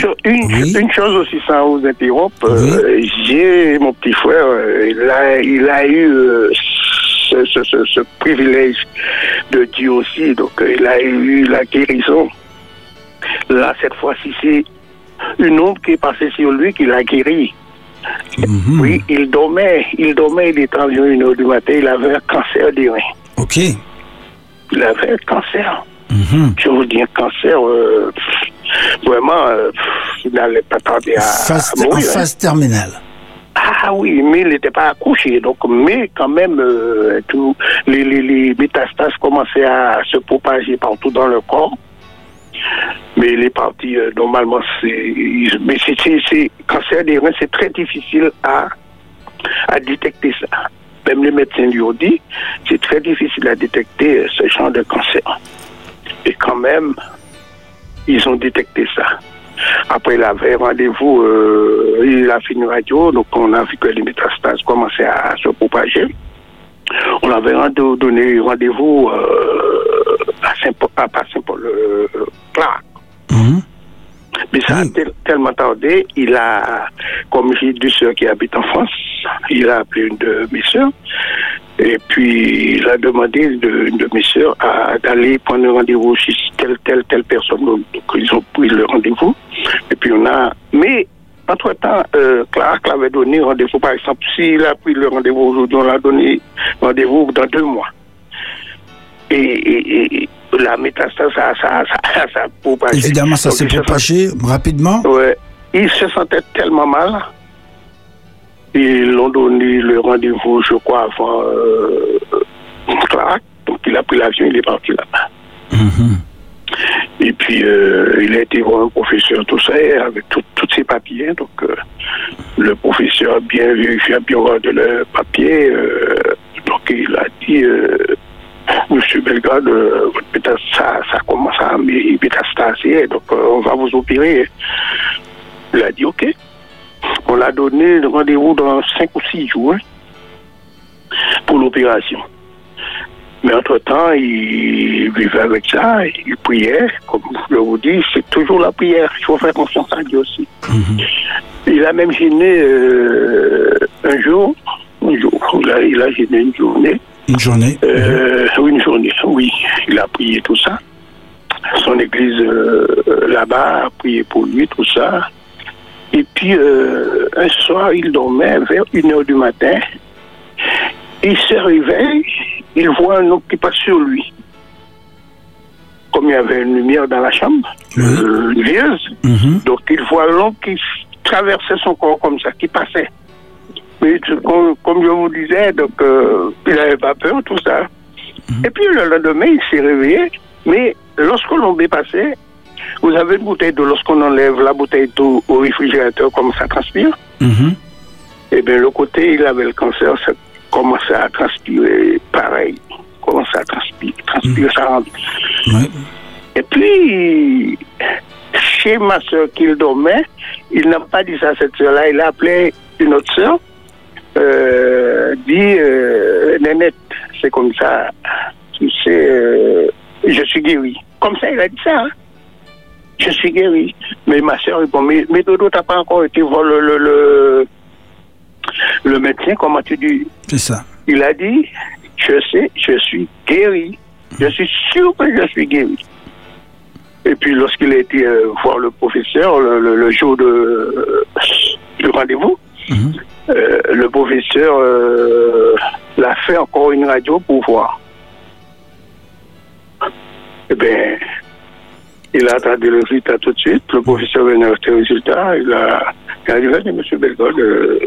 Euh, une, chose aussi, sans vous interrompre, euh, j'ai mon petit frère, euh, il, a, il a eu ce, ce, ce, privilège de Dieu aussi, donc il a eu la guérison. Là, cette fois-ci, c'est une ombre qui est passée sur lui qui l'a guéri. Mhm. Oui, il dormait, il dormait, il était environ une heure du matin, il avait un cancer des reins. Ok. Il avait un cancer. Mhm. Je vous dis un cancer, euh, vraiment, euh, il n'allait pas tarder à, phase, En phase terminale. Ah oui, mais il n'était pas accouché. Donc, mais quand même, euh, tout, les, les, les, métastases commençaient à se propager partout dans le corps. Mais il est parti, normalement, c'est. Mais c'est cancer des reins, c'est très difficile à, à détecter ça. même les médecins lui ont dit, c'est très difficile à détecter euh, ce genre de cancer. Et quand même, ils ont détecté ça. Après, il avait rendez-vous, euh, il a fait une radio, donc on a vu que les métastases commençaient à se propager. On avait donné rendez-vous euh, à Saint-Paul, à pas Saint-Paul, euh, Clark. Mhm. Mais ça a tel- tellement tardé, il a, comme j'ai deux sœurs qui habitent en France, il a appelé une de mes sœurs, et puis il a demandé de, une de mes sœurs à- d'aller prendre rendez-vous chez telle, telle, telle personne. Donc ils ont pris le rendez-vous, et puis on a... Mais, entre-temps, euh, Clark l'avait donné rendez-vous, par exemple, s'il a pris le rendez-vous aujourd'hui, on l'a donné rendez-vous dans deux mois. Et, et- et la métastase, ça, ça, ça, ça a propagé. Évidemment, ça s'est propagé rapidement. Ouais. Il se sentait tellement mal. Ils l'ont donné le rendez-vous, je crois, avant euh, Clark. Donc il a pris l'avion, il est parti là-bas. Mhm. Et puis euh, il a été voir un professeur, tout ça, avec tous ses papiers. Donc euh, le professeur a bien vérifié, a bien regardé le papier. euh, donc il a dit, euh, Monsieur Belgrade, votre ça, ça commence à mé- métastaser, donc on va vous opérer. Il a dit OK. On l'a donné le rendez-vous dans 5 ou 6 jours pour l'opération. Mais entre-temps, il vivait avec ça, il priait. Comme je vous dis, c'est toujours la prière. Il faut faire confiance à Dieu aussi. Il a même gêné euh, un jour, un jour, il a, il a gêné une journée. Une journée. Euh, oui, une journée, oui. Il a prié tout ça. Son église euh, là-bas a prié pour lui, tout ça. Et puis, euh, un soir, il dormait vers 1 heure du matin. Il se réveille, il voit un homme qui passe sur lui. Comme il y avait une lumière dans la chambre, euh, lumineuse, Mhm. donc il voit l'homme qui traversait son corps comme ça, qui passait. Mais comme, comme je vous disais, donc euh, il n'avait pas peur, tout ça. Et puis le lendemain, il s'est réveillé, mais lorsque l'homme est passé, vous avez une bouteille d'eau, lorsqu'on enlève la bouteille d'eau au réfrigérateur, comme ça transpire, Mhm. et bien le côté, il avait le cancer, ça commençait à transpirer pareil. Commençait à transpirer, transpirer, ça rentre. Ouais. Et puis, chez ma soeur qu'il dormait, il n'a pas dit ça à cette soeur-là, il a appelé une autre soeur, euh, dit, euh, Nénette, c'est comme ça, tu sais, euh, je suis guéri. Comme ça, il a dit ça, hein. Je suis guéri. Mais ma soeur répond, mais, mais Dodo, t'as pas encore été voir le, le, le, le médecin, comment tu dis? C'est ça. il a dit, je sais, je suis guéri. Je suis sûr que je suis guéri. Et puis lorsqu'il a été euh, voir le professeur le, le- le jour de, euh, du rendez-vous, euh, le professeur l'a fait encore une radio pour voir. Eh bien, il a attendu le résultat tout de suite. Le professeur venait avec le résultat. Il a, il a dit, venez, monsieur Belgode, euh,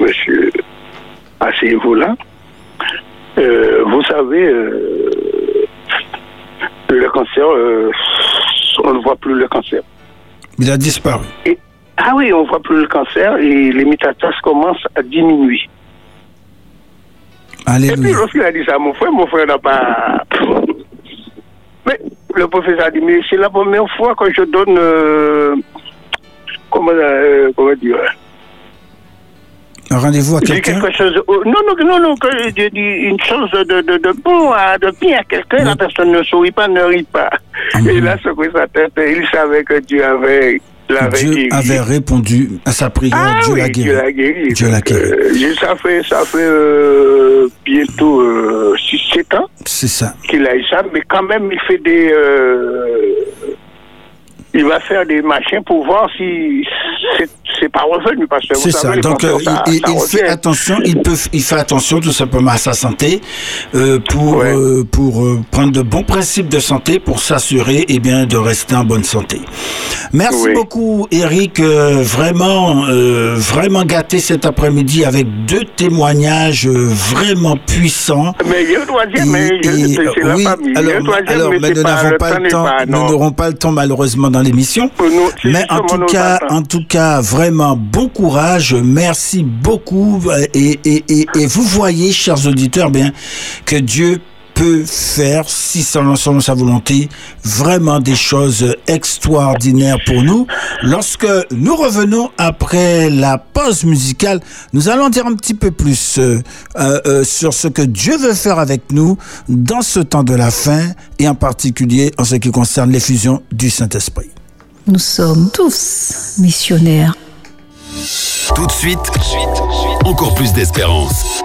monsieur, asseyez-vous là. Euh, vous savez, euh, le cancer, on ne voit plus le cancer. Il a disparu. Et- ah oui, on ne voit plus le cancer et les métastases commencent à diminuer. Et puis Alléluia. lorsqu'il a dit ça à mon frère, mon frère n'a pas... Mais le professeur a dit, mais c'est la première fois que je donne... euh, comment, euh, comment dire Un rendez-vous à quelqu'un quelque chose. non, non, non, non, que j'ai dit une chose de, de, de bon, à- de bien à quelqu'un, la personne ne sourit pas, ne rit pas. Et là, secoué sa tête, et il savait que Dieu avait, l'avait Dieu guéri. avait répondu à sa prière. Ah Dieu oui, l'a Dieu guéri. l'a guéri. Dieu l'a guéri. euh, ça fait, ça fait euh, bientôt 6-7 ans C'est ça. qu'il a eu ça, mais quand même, il fait des. Il va faire des machins pour voir si c'est- pas revenu. Parce que C'est ça. Donc, euh, ça- il, ça il fait attention. Il peut, il fait attention tout simplement à sa santé euh, pour Ouais. euh, pour euh, prendre de bons principes de santé pour s'assurer et bien de rester en bonne santé. Merci Oui. beaucoup, Eric. euh, vraiment, euh, vraiment gâté cet après-midi avec deux témoignages vraiment puissants. Mais il y a un troisième, mais c'est c'est la oui, famille. Il y a alors, un troisième, alors, mais mais nous n'avons pas le temps, pas, nous n'aurons pas le temps malheureusement l'émission. Mais en tout cas, en tout cas, vraiment bon courage, merci beaucoup. Et, et, et, et vous voyez, chers auditeurs, bien que Dieu peut faire, si selon, selon sa volonté, vraiment des choses extraordinaires pour nous. Lorsque nous revenons après la pause musicale, nous allons dire un petit peu plus euh, euh, sur ce que Dieu veut faire avec nous dans ce temps de la fin et en particulier en ce qui concerne l'effusion du Saint-Esprit. Nous sommes tous missionnaires. Tout de suite, encore plus d'espérance.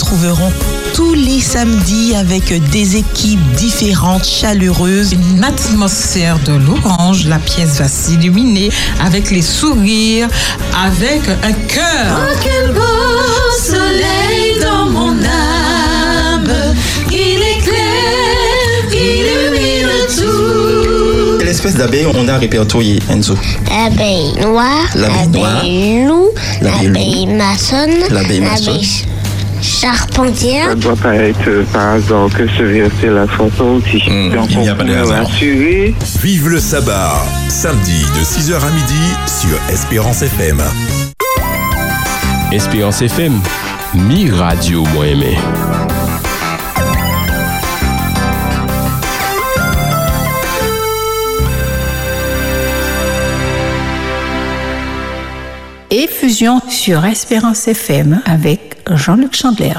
Retrouverons tous les samedis avec des équipes différentes, chaleureuses. Une atmosphère de l'orange, la pièce va s'illuminer avec les sourires, avec un cœur. Oh, quel beau soleil dans mon âme, il éclaire, il illumine tout. Quelle espèce d'abeille on a répertorié, Enzo? L'abeille noire, L'abeille noire. l'abeille loup, L'abeille l'abeille maçonne, L'abeille maçonne. Charpentière. Ça ne doit pas être euh, par hasard que ce verset la chanson aussi. Donc il n'y a pas de hasard. Vive le sabbat, samedi de 6h à midi sur Espérance FM. Espérance FM, Mi Radio moins aimé. Et fusion sur Espérance FM avec Jean-Luc Chandler.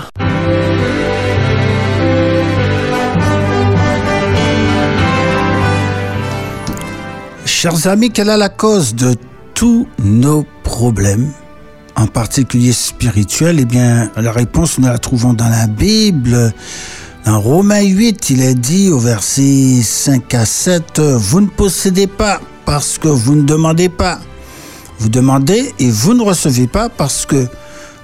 Chers amis, quelle est la cause de tous nos problèmes, en particulier spirituels? Eh bien, la réponse, nous la trouvons dans la Bible. Dans Romains 8, il est dit au verset 5 à 7, Vous ne possédez pas parce que vous ne demandez pas. Vous demandez et vous ne recevez pas parce que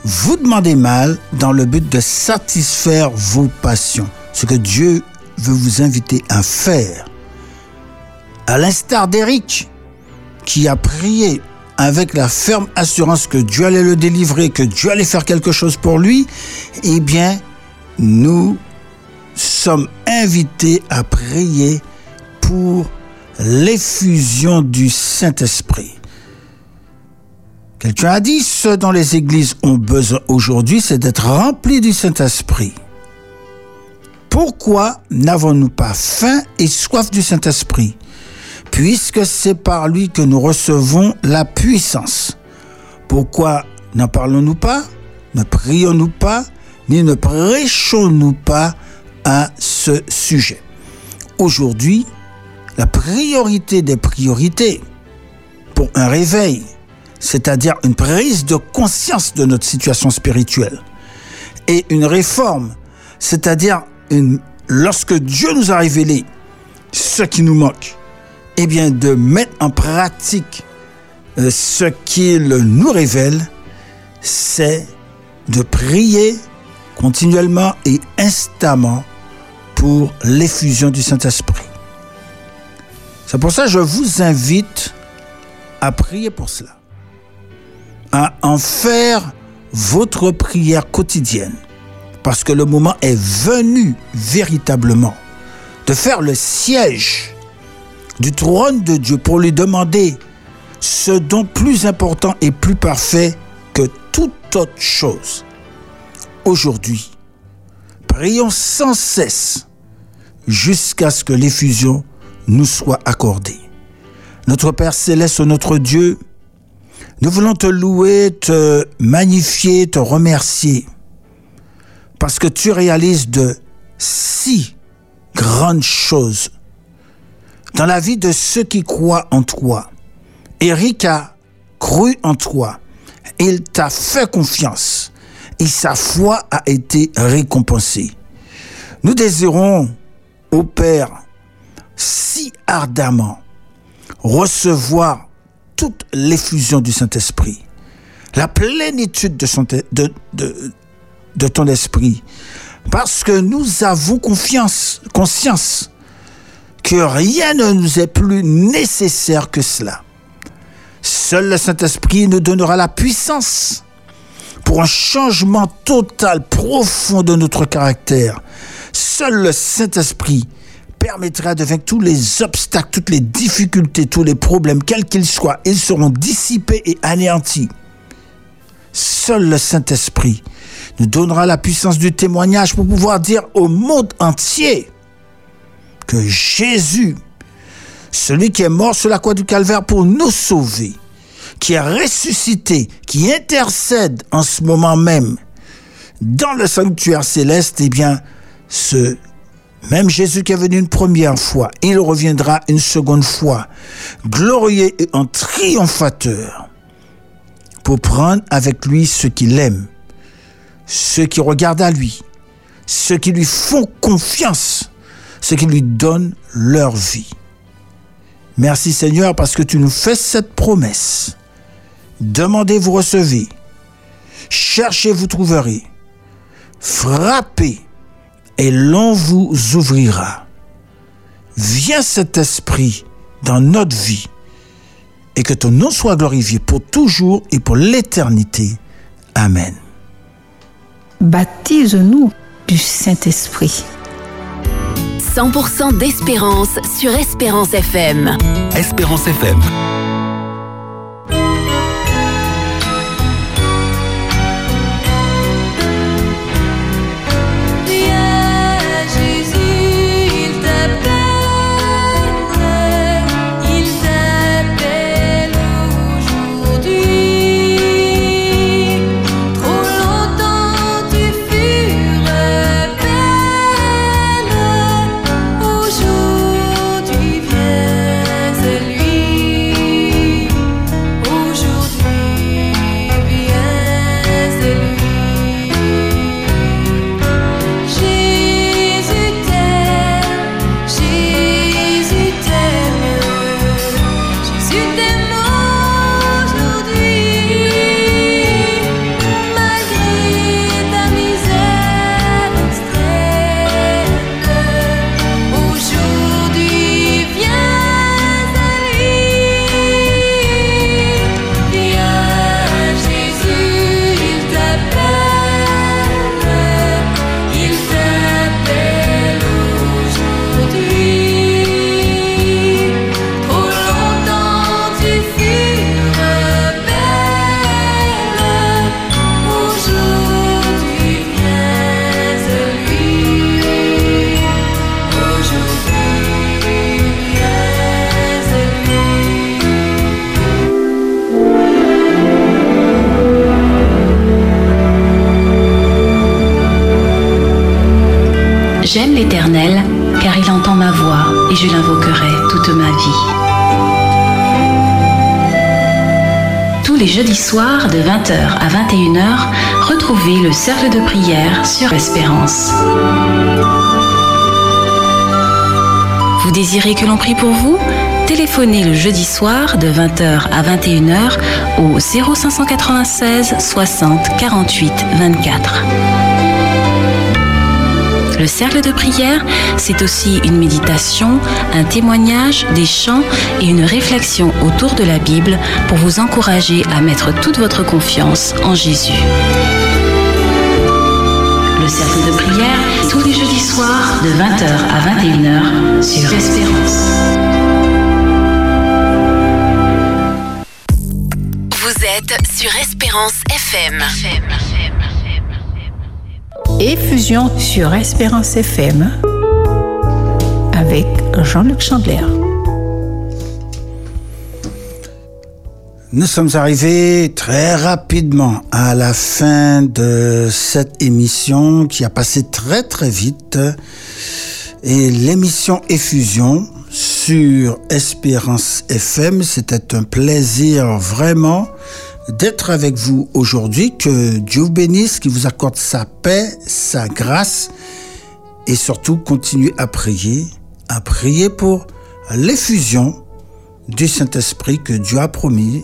vous demandez mal dans le but de satisfaire vos passions. Ce que Dieu veut vous inviter à faire. À l'instar d'Éric, qui a prié avec la ferme assurance que Dieu allait le délivrer, que Dieu allait faire quelque chose pour lui, eh bien, nous sommes invités à prier pour l'effusion du Saint-Esprit. Quelqu'un a dit, ce dont les églises ont besoin aujourd'hui, c'est d'être remplis du Saint-Esprit. Pourquoi n'avons-nous pas faim et soif du Saint-Esprit? Puisque c'est par lui que nous recevons la puissance. Pourquoi n'en parlons-nous pas Ne prions-nous pas Ni ne prêchons-nous pas à ce sujet? Aujourd'hui, la priorité des priorités pour un réveil, c'est-à-dire une prise de conscience de notre situation spirituelle, et une réforme, c'est-à-dire lorsque Dieu nous a révélé ce qui nous manque, eh bien de mettre en pratique euh, ce qu'il nous révèle, c'est de prier continuellement et instamment pour l'effusion du Saint-Esprit. C'est pour ça que je vous invite à prier pour cela, en faire votre prière quotidienne, parce que le moment est venu véritablement de faire le siège du trône de Dieu pour lui demander ce don plus important et plus parfait que toute autre chose. Aujourd'hui, prions sans cesse jusqu'à ce que l'effusion nous soit accordée. Notre Père céleste, notre Dieu, nous voulons te louer, te magnifier, te remercier, parce que tu réalises de si grandes choses dans la vie de ceux qui croient en toi. Eric a cru en toi. Il t'a fait confiance et sa foi a été récompensée. Nous désirons, au Père, si ardemment recevoir toute l'effusion du Saint-Esprit, la plénitude de, ton esprit, parce que nous avons confiance, conscience que rien ne nous est plus nécessaire que cela. Seul le Saint-Esprit nous donnera la puissance pour un changement total, profond de notre caractère. Seul le Saint-Esprit permettra de vaincre tous les obstacles, toutes les difficultés, tous les problèmes, quels qu'ils soient. Ils seront dissipés et anéantis. Seul le Saint-Esprit nous donnera la puissance du témoignage pour pouvoir dire au monde entier que Jésus, celui qui est mort sur la croix du calvaire pour nous sauver, qui est ressuscité, qui intercède en ce moment même dans le sanctuaire céleste, eh bien, ce même Jésus qui est venu une première fois, il reviendra une seconde fois, glorieux et en triomphateur, pour prendre avec lui ceux qu'il aime, ceux qui regardent à lui, ceux qui lui font confiance, ceux qui lui donnent leur vie. Merci Seigneur parce que tu nous fais cette promesse. Demandez, vous recevez. Cherchez, vous trouverez. Frappez et l'on vous ouvrira. Viens cet esprit dans notre vie et que ton nom soit glorifié pour toujours et pour l'éternité. Amen. Baptise-nous du Saint-Esprit. 100% d'espérance sur Espérance FM. Espérance FM. Soirs de 20h à 21h, retrouvez le cercle de prière sur Espérance. Vous désirez que l'on prie pour vous? Téléphonez le jeudi soir de 20h à 21h au 0596 60 48 24. Le cercle de prière, c'est aussi une méditation, un témoignage, des chants et une réflexion autour de la Bible pour vous encourager à mettre toute votre confiance en Jésus. Le cercle de prière, tous les jeudis soirs de 20h à 21h sur Espérance. Vous êtes sur Espérance FM. Effusion sur Espérance FM avec Jean-Luc Chandler. Nous sommes arrivés très rapidement à la fin de cette émission qui a passé très très vite. Et l'émission Effusion sur Espérance FM, c'était un plaisir vraiment d'être avec vous aujourd'hui. Que Dieu vous bénisse, qu'il vous accorde sa paix, sa grâce et surtout continuez à prier, à prier pour l'effusion du Saint-Esprit que Dieu a promis.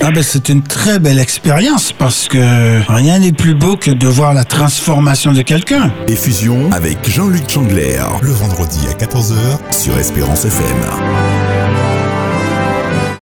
Ah ben c'est une très belle expérience parce que rien n'est plus beau que de voir la transformation de quelqu'un. Effusion avec Jean-Luc Chandler. Le vendredi à 14h sur Espérance FM.